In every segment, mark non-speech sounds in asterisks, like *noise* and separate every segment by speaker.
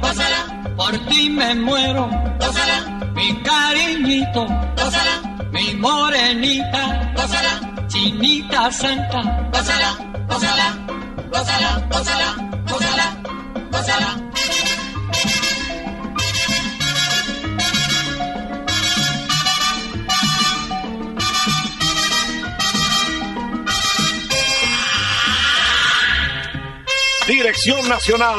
Speaker 1: Gózala, por ti me muero, gózala, mi cariñito, gózala, mi morenita, gózala, chinita santa, gózala, gózala, gózala, gózala, gózala, gózala.
Speaker 2: Dirección Nacional,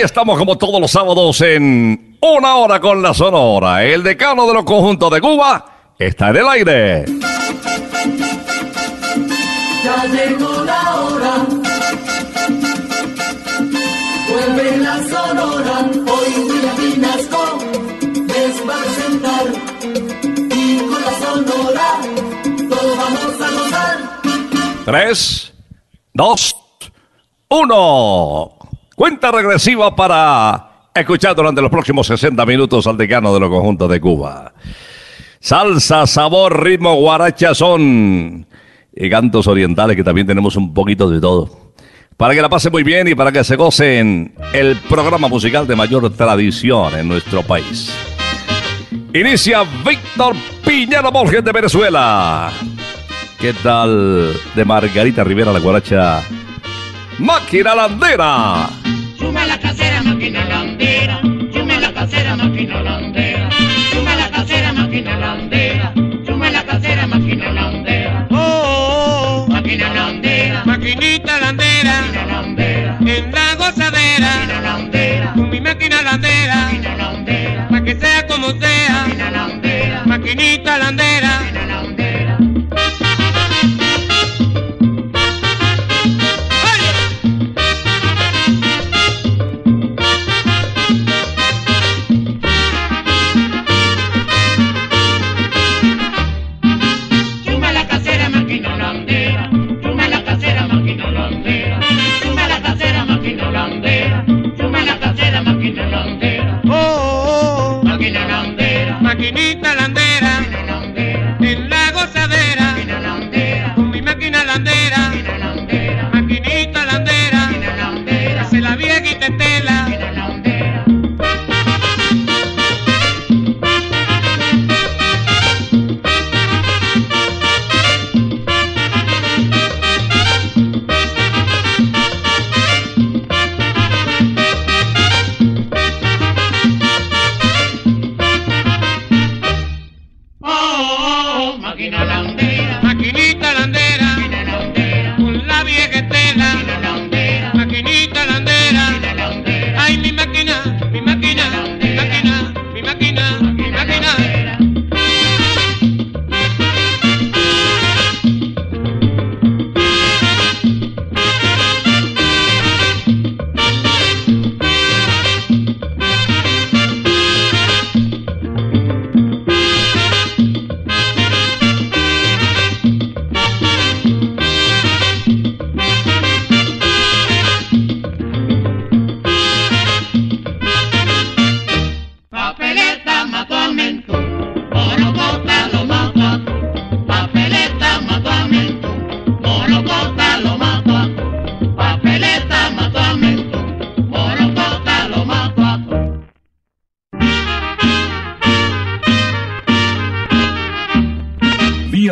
Speaker 2: Aquí estamos como todos los sábados en Una Hora con la Sonora. El decano de los conjuntos de Cuba está en el aire.
Speaker 3: Ya llegó la hora. Vuelve la sonora. Hoy William Vinasco les va a presentar. Y con la sonora todos vamos a gozar.
Speaker 2: Tres, dos, uno. Cuenta regresiva para escuchar durante los próximos 60 minutos al decano de los conjuntos de Cuba. Salsa, sabor, ritmo, guaracha, son y cantos orientales que también tenemos un poquito de todo. Para que la pasen muy bien y para que se gocen el programa musical de mayor tradición en nuestro país. Inicia Víctor Piñero Borges de Venezuela. ¿Qué tal de Margarita Rivera la guaracha? Máquina Landera.
Speaker 4: Suma la casera, máquina landera. Suma la casera, máquina landera. Suma la casera, máquina landera. Suma la casera, máquina landera.
Speaker 5: Oh, oh,
Speaker 4: Máquina landera.
Speaker 5: oh, maquinita landera,
Speaker 4: Máquina landera.
Speaker 5: en la gozadera,
Speaker 4: Máquina
Speaker 5: con mi máquina landera,
Speaker 4: Máquina
Speaker 5: pa' que sea como sea,
Speaker 4: Máquina
Speaker 5: maquinita landera.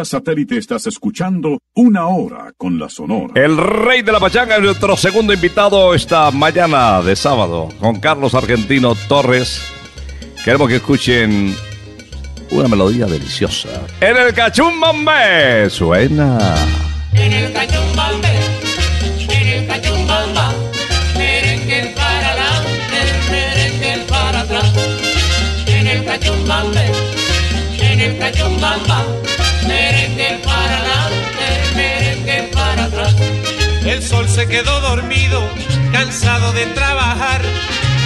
Speaker 2: Satélite estás escuchando Una Hora con la Sonora.
Speaker 6: El rey de la pachanga es nuestro segundo invitado esta mañana de sábado con Carlos Argentino Torres. Queremos que escuchen una melodía deliciosa. En el cachumbambe suena.
Speaker 4: En el cachumbambe, en el cachumbamba, merengue para adelante, merengue para atrás. En el cachumbambe, en el cachumbamba,
Speaker 7: El sol se quedó dormido, cansado de trabajar.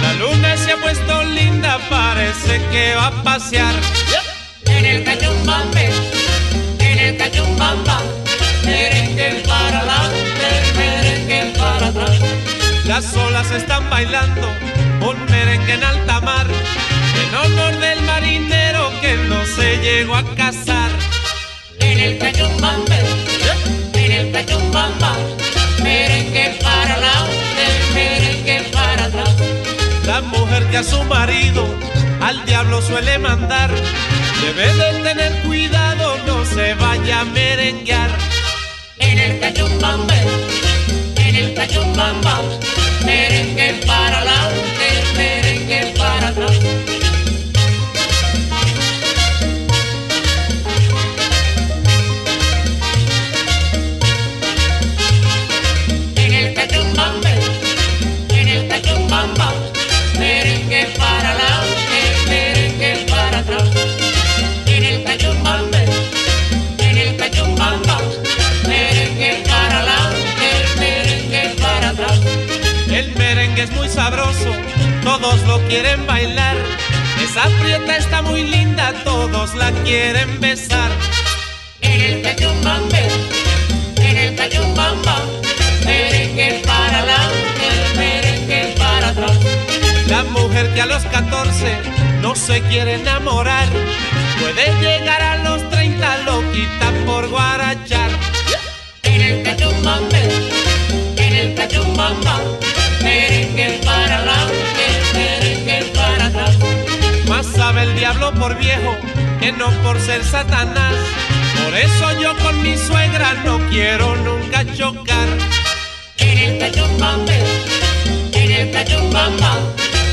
Speaker 7: La luna se ha puesto linda, parece que va a pasear.
Speaker 4: En el cachumbambe, en el cachumbamba, merengue para adelante, merengue para atrás.
Speaker 7: Las olas están bailando un merengue en alta mar. En honor del marinero que no se llegó a casar.
Speaker 4: En el cachumbambe, en el cachumbamba, merengue para adelante, merengue para atrás.
Speaker 7: La mujer que a su marido al diablo suele mandar. Debe de tener cuidado, no se vaya a merenguear.
Speaker 4: En el cachumbambe, en el cachumbamba, merengue para adelante, merengue para atrás.
Speaker 7: Es muy sabroso, todos lo quieren bailar. Esa prieta está muy linda, todos la quieren besar.
Speaker 4: En el cachumbambe, en el cachumbamba, merengue para adelante, merengue para atrás.
Speaker 7: La mujer que a los 14 no se quiere enamorar, puede llegar a los 30 loquita por guarachar.
Speaker 4: En el cachumbambe, en el cachumbamba, merengue para adelante, merengue para atrás.
Speaker 7: Más sabe el diablo por viejo que no por ser Satanás. Por eso yo con mi suegra no quiero nunca chocar.
Speaker 4: En el cachumbambe, en el cachumbamba,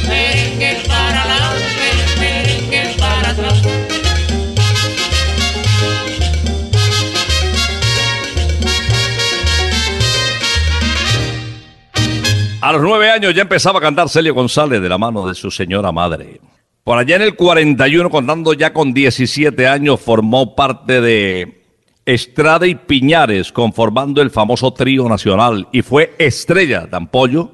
Speaker 4: merengue para adelante, merengue para atrás.
Speaker 6: A los nueve años ya empezaba a cantar Celio González de la mano de su señora madre. Por allá en el 41, contando ya con 17 años, formó parte de Estrada y Piñares, conformando el famoso trío nacional y fue estrella de ampollo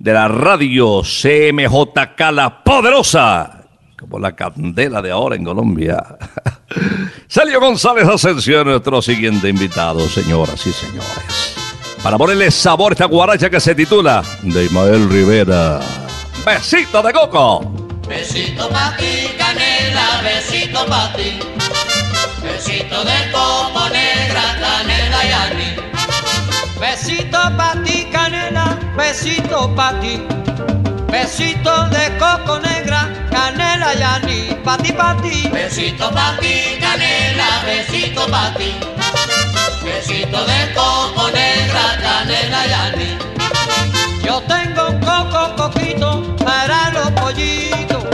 Speaker 6: de la radio CMJK La Poderosa, como la candela de ahora en Colombia. *laughs* Celio González Ascensión, nuestro siguiente invitado, señoras y señores. Para ponerle sabor a esta guaracha que se titula de Ismael Rivera. Besito de coco.
Speaker 4: Besito pa' ti, canela, besito pa' ti. Besito de coco negra, canela y.
Speaker 8: Besito pa' ti, canela, besito pa' ti. Besito de coco negra, canela y anís, pa' ti, pa' ti.
Speaker 4: Besito pa' ti, canela, besito pa' ti. Besito de coco negra, canela y anís.
Speaker 8: Yo tengo un coco coquito para los pollitos,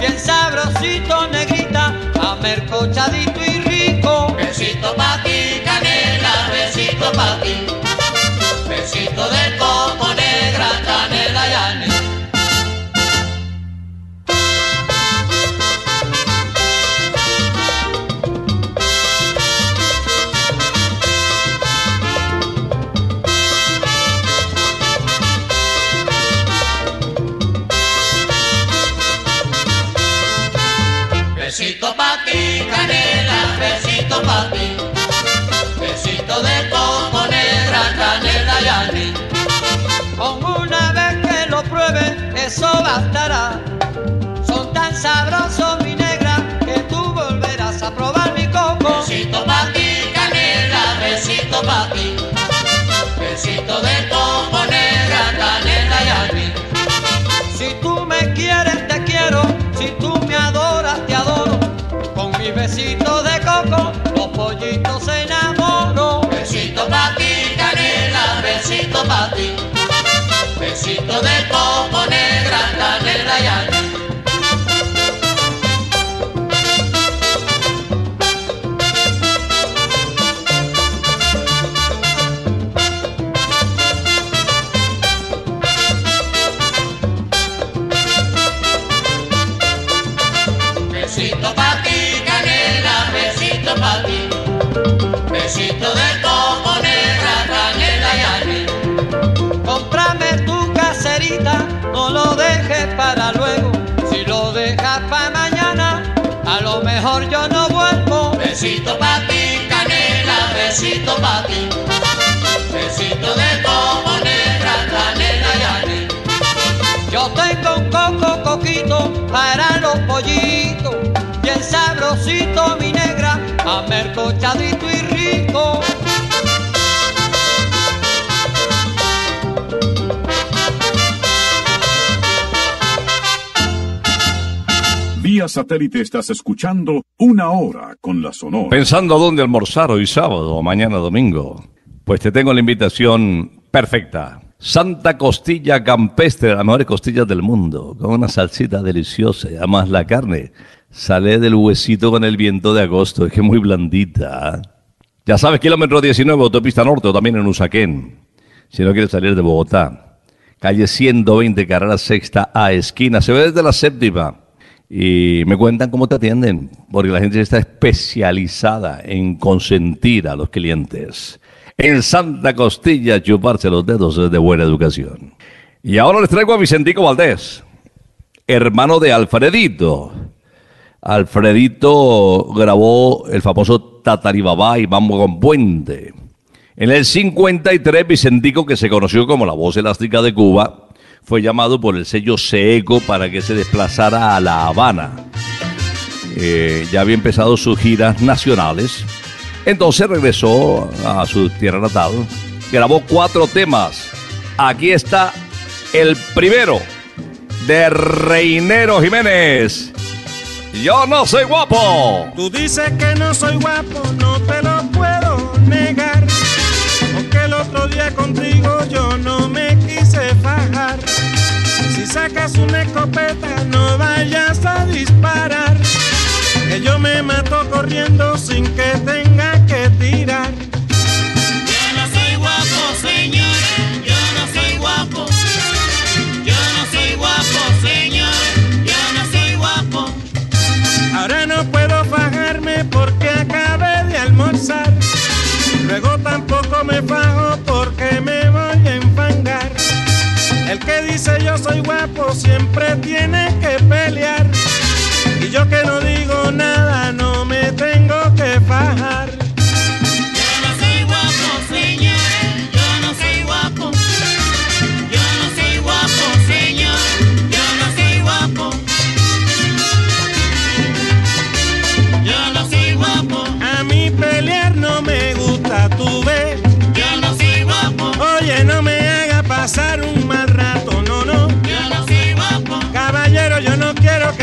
Speaker 8: bien sabrosito, negrita, amercochadito y rico.
Speaker 4: Besito pa' ti, canela, besito pa' ti. Besito de coco negra,
Speaker 8: eso bastará. Son tan sabrosos, mi negra, que tú volverás a probar mi coco.
Speaker 4: Besito pa' ti, canela, besito pa' ti. Besito de coco negra, canela y anís.
Speaker 8: Si tú me quieres, te quiero. Si tú me adoras, te adoro. Con mis besitos de coco, los pollitos se enamoran.
Speaker 4: Besito pa' ti, canela, besito pa' ti. Besito de coco negra, canela y Besito pa' ti, canela, besito pa' ti. Besito de coco negra, canela y.
Speaker 8: Yo tengo un coco coquito para los pollitos, bien sabrosito mi negra, amercochadito y
Speaker 9: Satélite estás escuchando Una Hora con la Sonora.
Speaker 6: Pensando dónde almorzar hoy sábado o mañana domingo. Pues te tengo la invitación perfecta. Santa Costilla Campestre, las mejores costillas del mundo, con una salsita deliciosa. Además la carne sale del huesito con el viento de agosto, es que muy blandita. Ya sabes, kilómetro 19, autopista norte también en Usaquén. Si no quieres salir de Bogotá, calle 120, carrera sexta A, esquina, se ve desde la séptima. Y me cuentan cómo te atienden, porque la gente está especializada en consentir a los clientes. En Santa Costilla, chuparse los dedos es de buena educación. Y ahora les traigo a Vicentico Valdés, hermano de Alfredito. Alfredito grabó el famoso Tataribabá y Vamos con Puente. En el 53, Vicentico, que se conoció como la voz elástica de Cuba, fue llamado por el sello Seeco para que se desplazara a La Habana. Eh, ya había empezado sus giras nacionales. Entonces regresó a su tierra natal, grabó cuatro temas. Aquí está el primero de Reinero Jiménez. Yo no soy guapo.
Speaker 10: Tú dices que no soy guapo, no te lo puedo negar. Porque el otro día contigo yo no me. Si sacas una escopeta, no vayas a disparar. Que yo me mato corriendo sin que tenga que tirar.
Speaker 4: Yo no soy guapo, señor. Yo no soy guapo. Yo no soy guapo, señor. Yo no soy guapo.
Speaker 10: Ahora no puedo fajarme porque acabé de almorzar. Luego tampoco me fajo guapo siempre tiene que pelear. Y yo que no digo nada no me tengo que fajar.
Speaker 4: Yo no soy guapo, señor. Yo no soy guapo. Yo no soy guapo, señor. Yo no soy guapo. Yo no soy guapo.
Speaker 10: A mí pelear no me gusta, tú ves.
Speaker 4: Yo no soy guapo.
Speaker 10: pasar un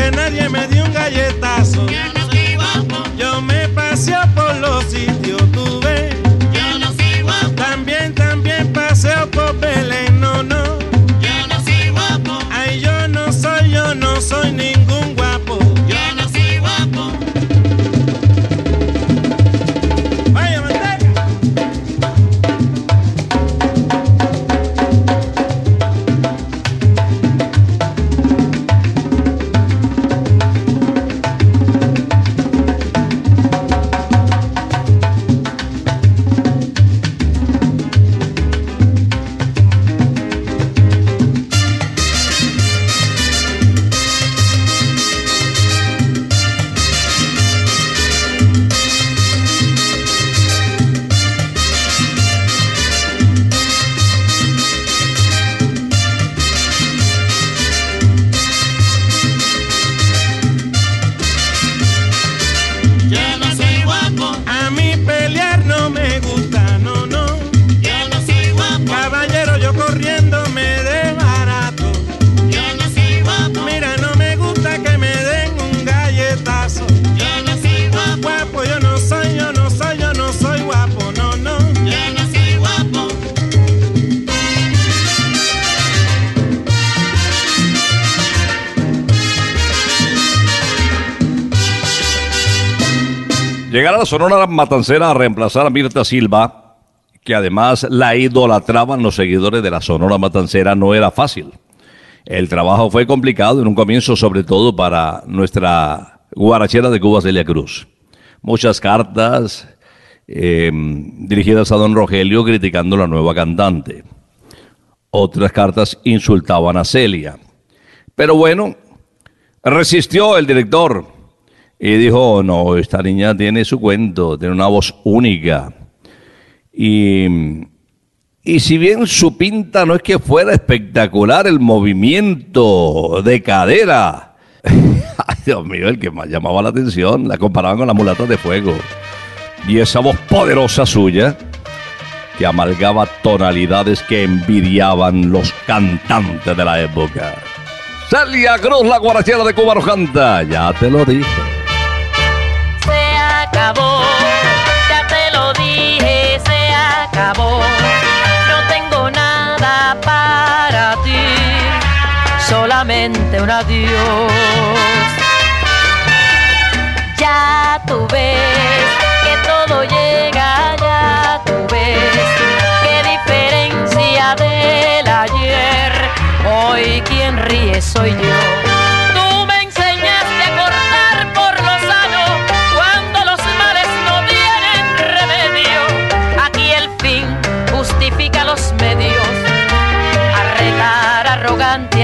Speaker 10: que nadie me dé un galletazo.
Speaker 6: La Sonora Matancera a reemplazar a Mirta Silva, que además la idolatraban los seguidores de la Sonora Matancera, no era fácil. El trabajo fue complicado en un comienzo, sobre todo para nuestra guarachera de Cuba, Celia Cruz. Muchas cartas eh, dirigidas a don Rogelio criticando a la nueva cantante. Otras cartas insultaban a Celia. Pero bueno, resistió el director y dijo, no, esta niña tiene su cuento, tiene una voz única. Y, y si bien su pinta no es que fuera espectacular el movimiento de cadera, *laughs* Dios mío, el que más llamaba la atención, la comparaban con las mulatas de fuego. Y esa voz poderosa suya, que amalgaba tonalidades que envidiaban los cantantes de la época. Celia Cruz, la guarachera de Cuba Rojanta, ya te lo dije.
Speaker 11: Acabó. No tengo nada para ti, solamente un adiós. Ya tú ves que todo llega, ya tú ves qué diferencia del ayer. Hoy quien ríe soy yo.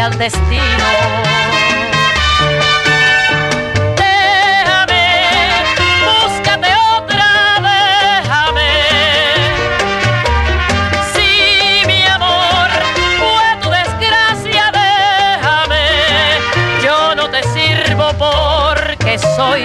Speaker 11: Al destino. Déjame, búscate otra, déjame. Si mi amor fue tu desgracia, déjame. Yo no te sirvo porque soy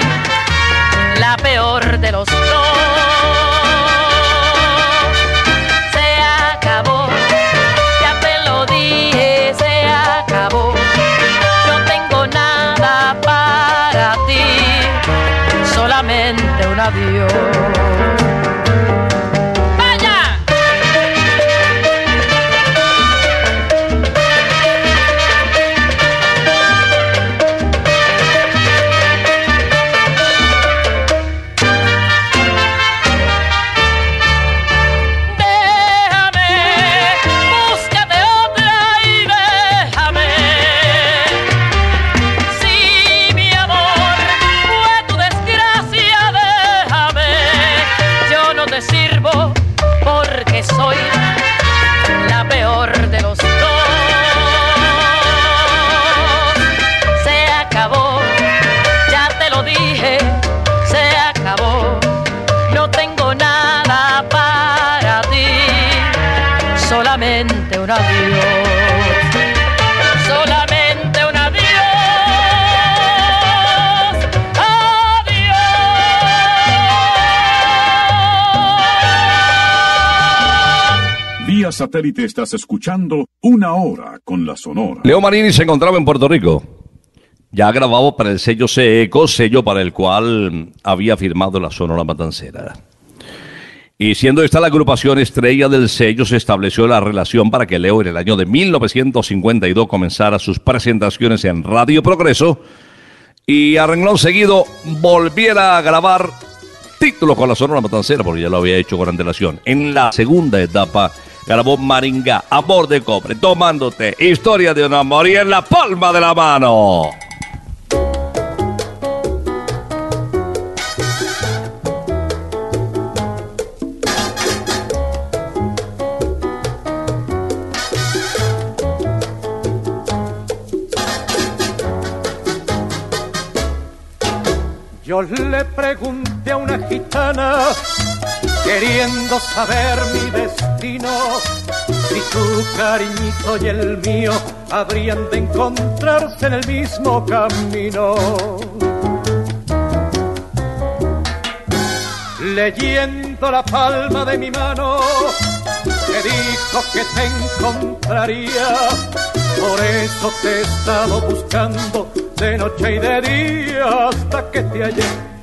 Speaker 2: satélite estás escuchando Una Hora con la Sonora.
Speaker 6: Leo Marini se encontraba en Puerto Rico. Ya grabado para el sello CECO, sello para el cual había firmado la Sonora Matancera. Y siendo esta la agrupación estrella del sello, se estableció la relación para que Leo en el año de 1952 comenzara sus presentaciones en Radio Progreso y a seguido volviera a grabar títulos con la Sonora Matancera, porque ya lo había hecho con antelación. En la segunda etapa grabó Maringá, Amor de Cobre, Tomándote, Historia de un amor y en la palma de la mano.
Speaker 12: Yo le pregunté a una gitana, queriendo saber mi destino, si tu cariñito y el mío habrían de encontrarse en el mismo camino. Leyendo la palma de mi mano, me dijo que te encontraría, por eso te he estado buscando de noche y de día hasta que te hallé.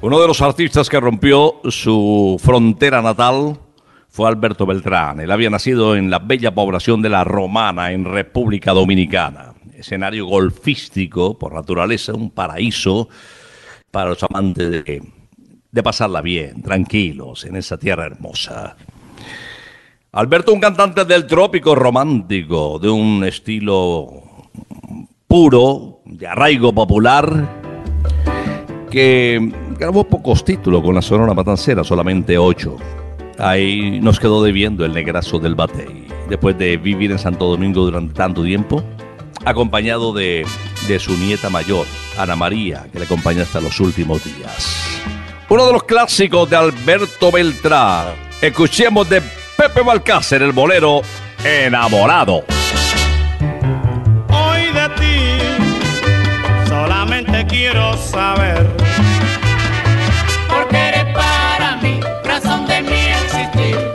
Speaker 6: Uno de los artistas que rompió su frontera natal fue Alberto Beltrán. Él había nacido en la bella población de La Romana, en República Dominicana. Escenario golfístico, por naturaleza, un paraíso para los amantes de, pasarla bien, tranquilos, en esa tierra hermosa. Alberto, un cantante del trópico romántico, de un estilo puro, de arraigo popular, que grabó pocos títulos con la Sonora Matancera, solamente ocho. Ahí nos quedó debiendo el negrazo del Batey. Después de vivir en Santo Domingo durante tanto tiempo, acompañado de, de su nieta mayor, Ana María, que le acompaña hasta los últimos días. Uno de los clásicos de Alberto Beltrán. Escuchemos de Pepe Balcácer, el bolero Enamorado.
Speaker 12: Hoy de ti solamente quiero saber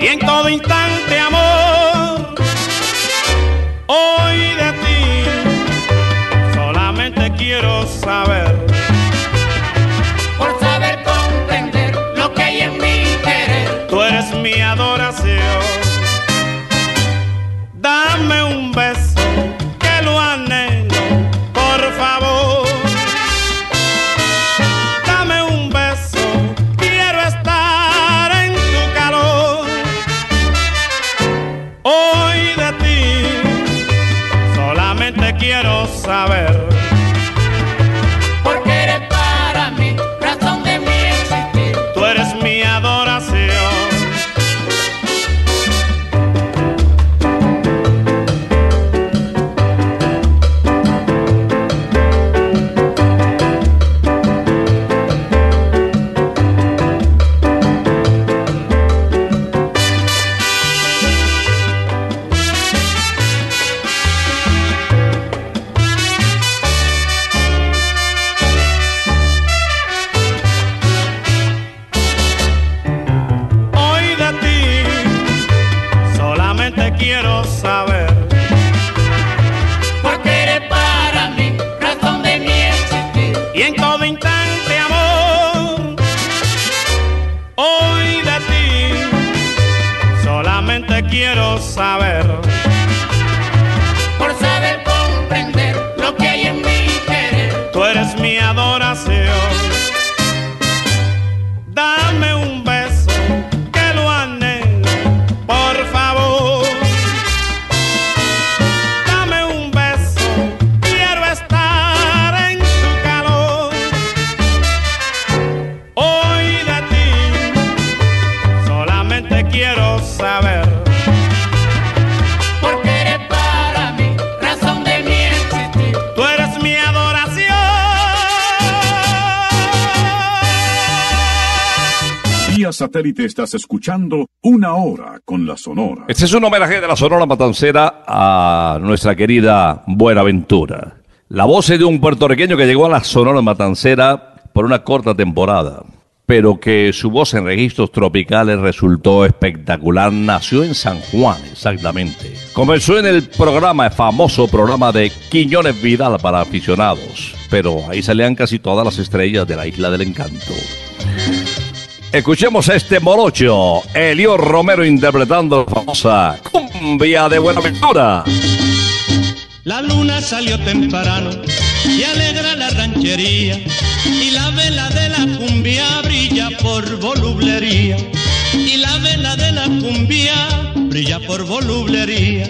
Speaker 12: y en todo instante amor. Hoy de ti solamente quiero saber
Speaker 4: Por saber comprender lo que hay en mi querer.
Speaker 12: tú eres mi adoración. Dame un
Speaker 2: satélite estás escuchando Una Hora con la Sonora.
Speaker 6: Este es un homenaje de la Sonora Matancera a nuestra querida Buenaventura. La voz de un puertorriqueño que llegó a la Sonora Matancera por una corta temporada, pero que su voz en registros tropicales resultó espectacular. Nació en San Juan, exactamente. Comenzó en el programa, el famoso programa de Quiñones Vidal para aficionados, pero ahí salían casi todas las estrellas de la Isla del Encanto. Escuchemos este morocho, Elio Romero interpretando la famosa cumbia de Buenaventura.
Speaker 13: La luna salió temprano y alegra la ranchería y la vela de la cumbia brilla por volublería y la vela de la cumbia brilla por volublería.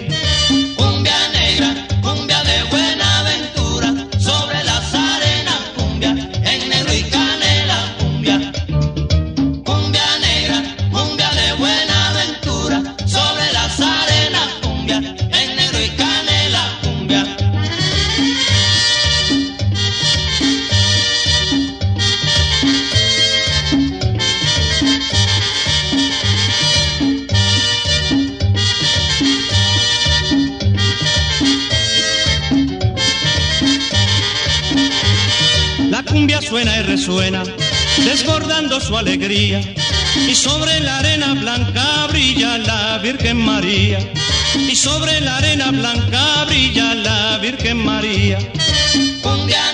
Speaker 13: Resuena, desbordando su alegría. Y sobre la arena blanca brilla la Virgen María. Y sobre la arena blanca brilla la Virgen María.
Speaker 8: Cumbia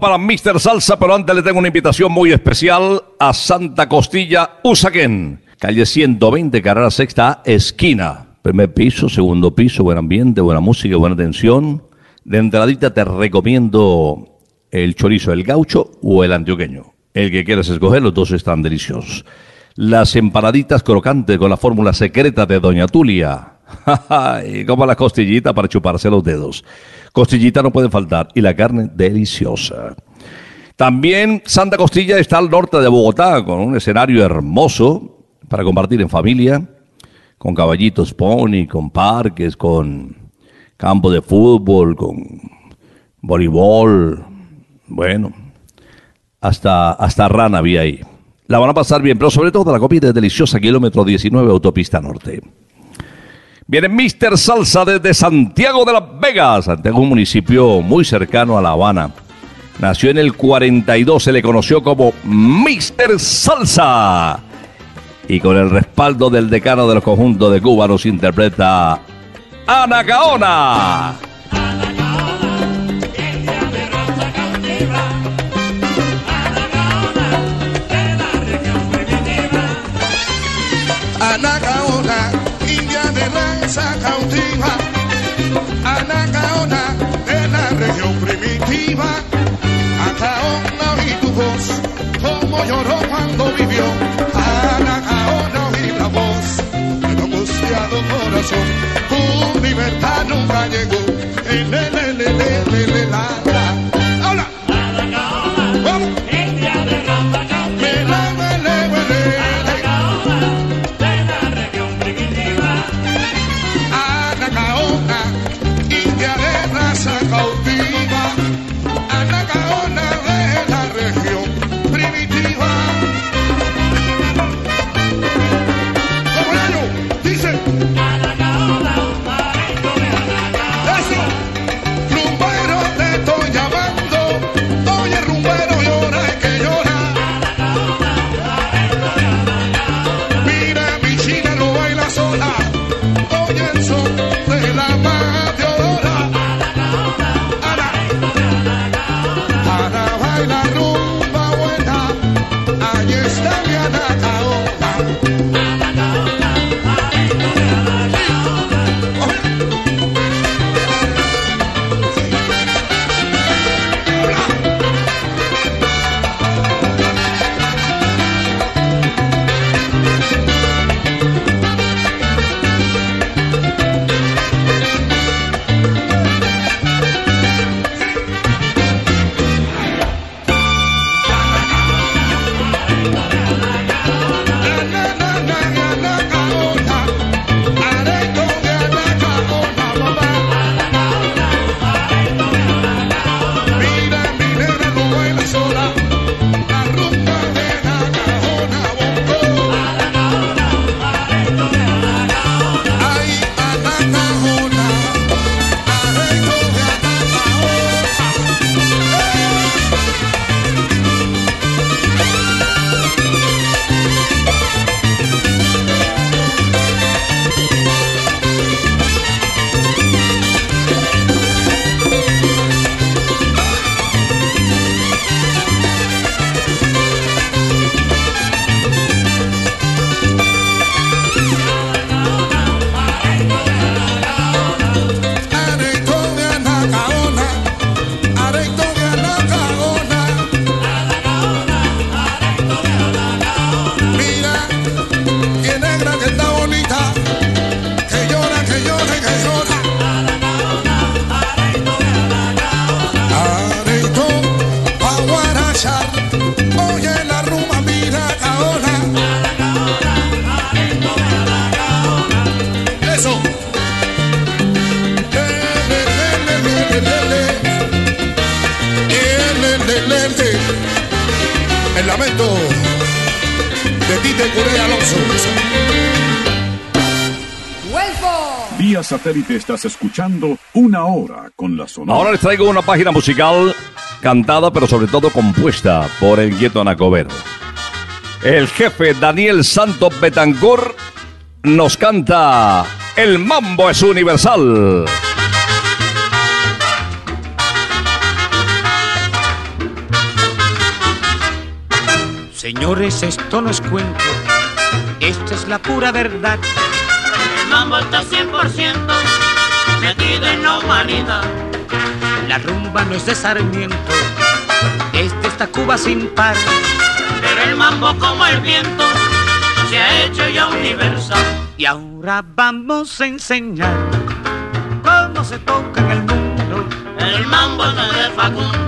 Speaker 6: Para Mr. Salsa, pero antes le tengo una invitación muy especial a Santa Costilla, Usaquén. Calle 120, carrera sexta, esquina. Primer piso, segundo piso, buen ambiente, buena música, buena atención. De entradita te recomiendo el chorizo, el gaucho o el antioqueño. El que quieras escoger, los dos están deliciosos. Las empanaditas crocantes con la fórmula secreta de Doña Tulia. *laughs* y como la costillita para chuparse los dedos. Costillita no puede faltar y la carne deliciosa. También Santa Costilla está al norte de Bogotá con un escenario hermoso para compartir en familia, con caballitos pony, con parques, con campo de fútbol, con voleibol, bueno, hasta, hasta rana había ahí. La van a pasar bien, pero sobre todo la comida es deliciosa, kilómetro 19, autopista norte. Viene Mr. Salsa desde Santiago de las Vegas. Santiago un municipio muy cercano a La Habana. Nació en el 42, se le conoció como Mr. Salsa. Y con el respaldo del decano del conjunto de Cuba nos interpreta Anacaona.
Speaker 14: Anacaona, de raza cautiva. Anacaona de la región primitiva. Anacaona oí tu voz, como lloró cuando vivió. Anacaona oí la voz de tu angustiado corazón. Tu libertad nunca llegó. Le, le, le, le, le, le, la, la. ¡Hola! ¡Vamos! Me la,
Speaker 2: estás escuchando una hora con la sonora.
Speaker 6: Ahora les traigo una página musical cantada, pero sobre todo compuesta por el Gueto Anacobero. El jefe Daniel Santos Betancur nos canta El mambo es universal.
Speaker 15: Señores, esto no es cuento, esto es la pura verdad.
Speaker 4: El mambo está 100% en la humanidad.
Speaker 15: La rumba no es de Sarmiento, es de esta Cuba sin par.
Speaker 4: Pero el mambo como el viento se ha hecho ya universal.
Speaker 15: Y ahora vamos a enseñar cómo se toca en el mundo.
Speaker 4: El mambo no es de Facundo,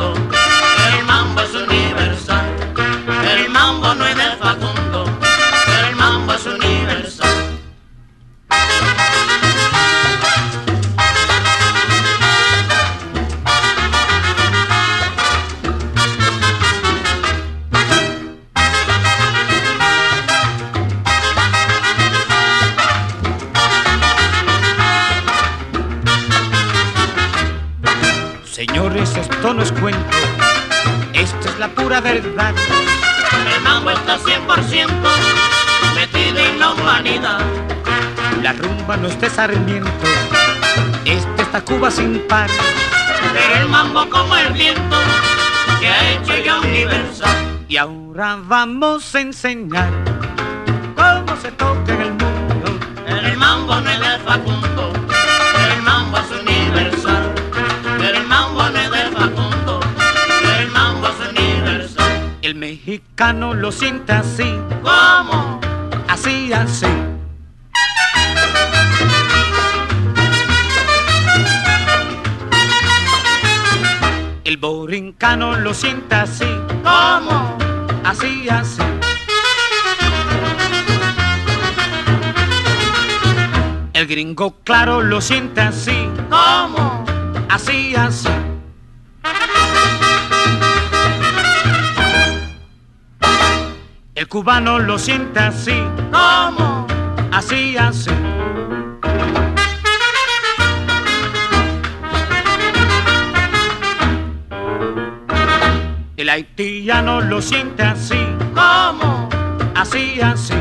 Speaker 15: la verdad.
Speaker 4: El mambo está 100% metido en la humanidad.
Speaker 15: La rumba no es de Sarmiento, es de esta Cuba sin par.
Speaker 4: Pero el mambo como el viento que ha hecho ya universal.
Speaker 15: Y ahora vamos a enseñar cómo se toca en el mundo.
Speaker 4: El mambo no es
Speaker 15: mexicano lo siente así,
Speaker 4: ¿Cómo?
Speaker 15: así, así. El borincano lo siente así,
Speaker 4: ¿Cómo?
Speaker 15: así, así. El gringo claro lo siente así,
Speaker 4: ¿Cómo?
Speaker 15: así, así. El cubano lo siente así,
Speaker 4: ¿Cómo?
Speaker 15: así, así. El haitiano lo siente así,
Speaker 4: ¿Cómo?
Speaker 15: así, así.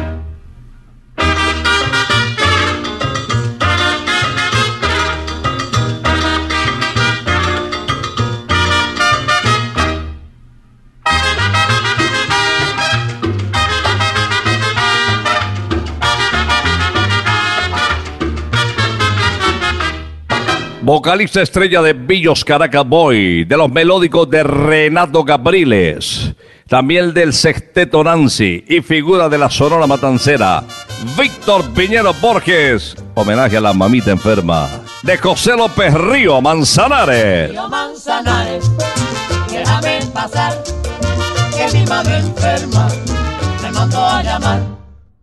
Speaker 6: Vocalista estrella de Billos Caracas Boy, de los melódicos de Renato Capriles, también del Sexteto Nancy y figura de la Sonora Matancera, Víctor Piñero Borges, homenaje a la mamita enferma, de José López Río Manzanares.
Speaker 3: Río Manzanares, déjame pasar, que mi madre enferma me mandó a llamar.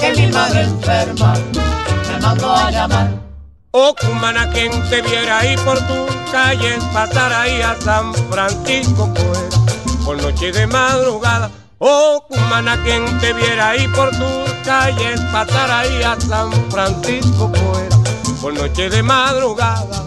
Speaker 3: que mi madre enferma me mandó a llamar.
Speaker 5: Oh, cumana, quien te viera ahí por tu calle, pasar ahí a San Francisco, pues, por noche de madrugada. Oh, cumana, quien te viera ahí por tu calle, pasar ahí a San Francisco, pues, por noche de madrugada.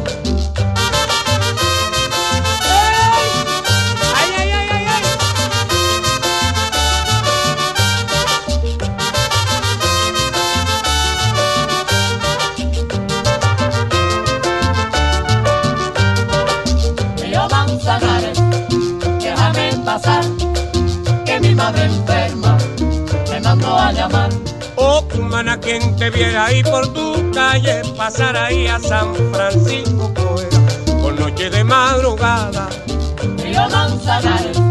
Speaker 5: Cumana, quien te viera ahí por tu calle, pasar ahí a San Francisco, pues, por noche de madrugada.
Speaker 3: Río Manzanares,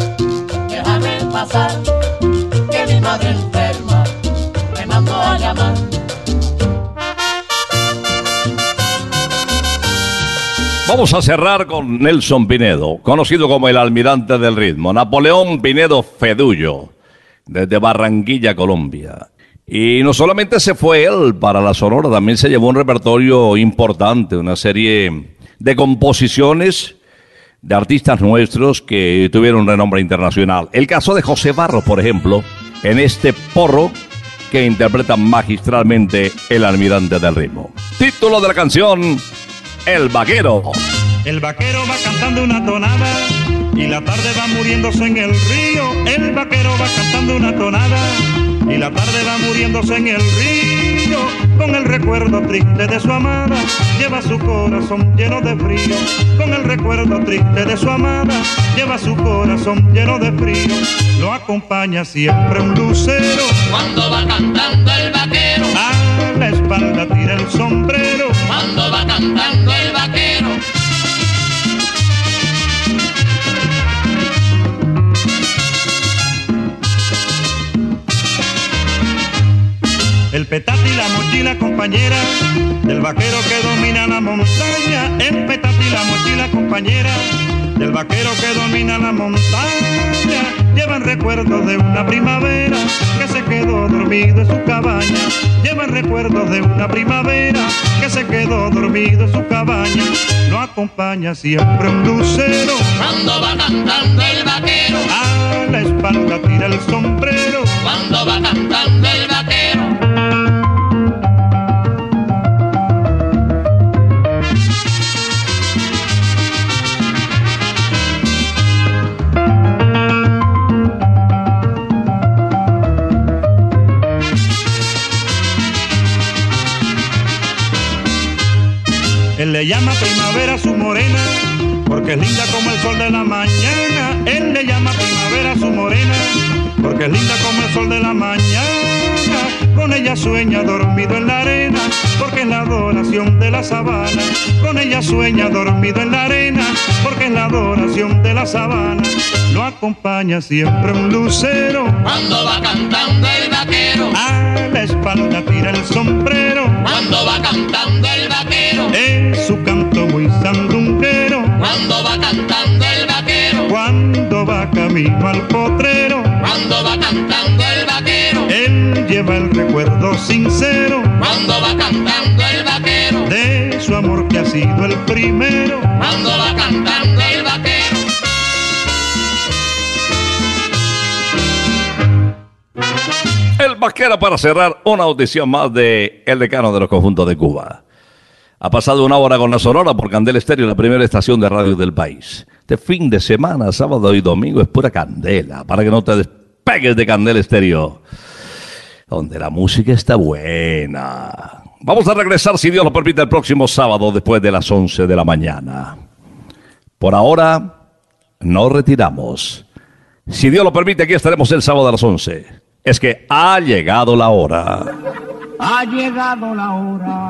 Speaker 3: déjame pasar, que mi madre enferma me mandó a llamar.
Speaker 6: Vamos a cerrar con Nelson Pinedo, conocido como el almirante del ritmo, Napoleón Pinedo Fedullo, desde Barranquilla, Colombia. Y no solamente se fue él para la Sonora, también se llevó un repertorio importante, una serie de composiciones de artistas nuestros que tuvieron renombre internacional. El caso de José Barros, por ejemplo, en este porro que interpreta magistralmente el almirante del ritmo. Título de la canción, El Vaquero.
Speaker 16: El vaquero va cantando una tonada y la tarde va muriéndose en el río. El vaquero va cantando una tonada y la tarde va muriéndose en el río. Con el recuerdo triste de su amada lleva su corazón lleno de frío. Con el recuerdo triste de su amada lleva su corazón lleno de frío. Lo acompaña siempre un lucero.
Speaker 8: Cuando va cantando el vaquero,
Speaker 16: a la espalda tira el sombrero.
Speaker 8: Cuando va cantando el vaquero.
Speaker 16: Petate y la mochila compañera del vaquero que domina la montaña. El petate y la mochila compañera del vaquero que domina la montaña. Llevan recuerdos de una primavera que se quedó dormido en su cabaña. Llevan recuerdos de una primavera que se quedó dormido en su cabaña. Lo acompaña siempre un lucero.
Speaker 8: Cuando va cantando el vaquero,
Speaker 16: A la espalda tira el sombrero.
Speaker 8: cuando va cantando
Speaker 16: le llama primavera su morena, porque es linda como el sol de la mañana. Él le llama primavera su morena, porque es linda como el sol de la mañana. Con ella sueña dormido en la arena, porque es la adoración de la sabana. Con ella sueña dormido en la arena, porque es la adoración de la sabana. Lo acompaña siempre un lucero,
Speaker 8: Cuando va cantando el vaquero,
Speaker 16: a la espalda tira el sombrero.
Speaker 8: cuando va cantando Cuando va
Speaker 16: camino al potrero,
Speaker 8: cuando va cantando el vaquero,
Speaker 16: él lleva el recuerdo sincero
Speaker 8: cuando va cantando el vaquero,
Speaker 16: de su amor que ha sido el primero.
Speaker 8: cuando va cantando el vaquero.
Speaker 6: El vaquero para cerrar una audición más de El Decano de los Conjuntos de Cuba. Ha pasado una hora con la Sonora por Candel Estéreo, la primera estación de radio del país. Este fin de semana, sábado y domingo, es pura candela, para que no te despegues de Candel Estéreo, donde la música está buena. Vamos a regresar, si Dios lo permite, el próximo sábado después de las 11 de la mañana. Por ahora, nos retiramos. Si Dios lo permite, aquí estaremos el sábado a las 11. Es que ha llegado la hora.
Speaker 17: Ha llegado la hora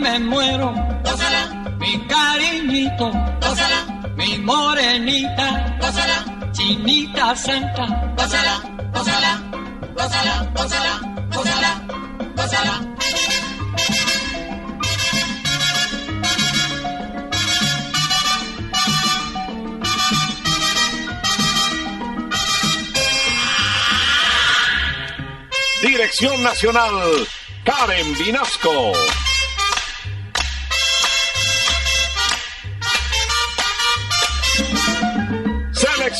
Speaker 8: Me muero, gózala, mi cariñito, gózala, mi morenita, gózala, chinita santa, gózala, gózala, gózala, gózala, gózala, gózala.
Speaker 2: Dirección Nacional, Karen Vinasco.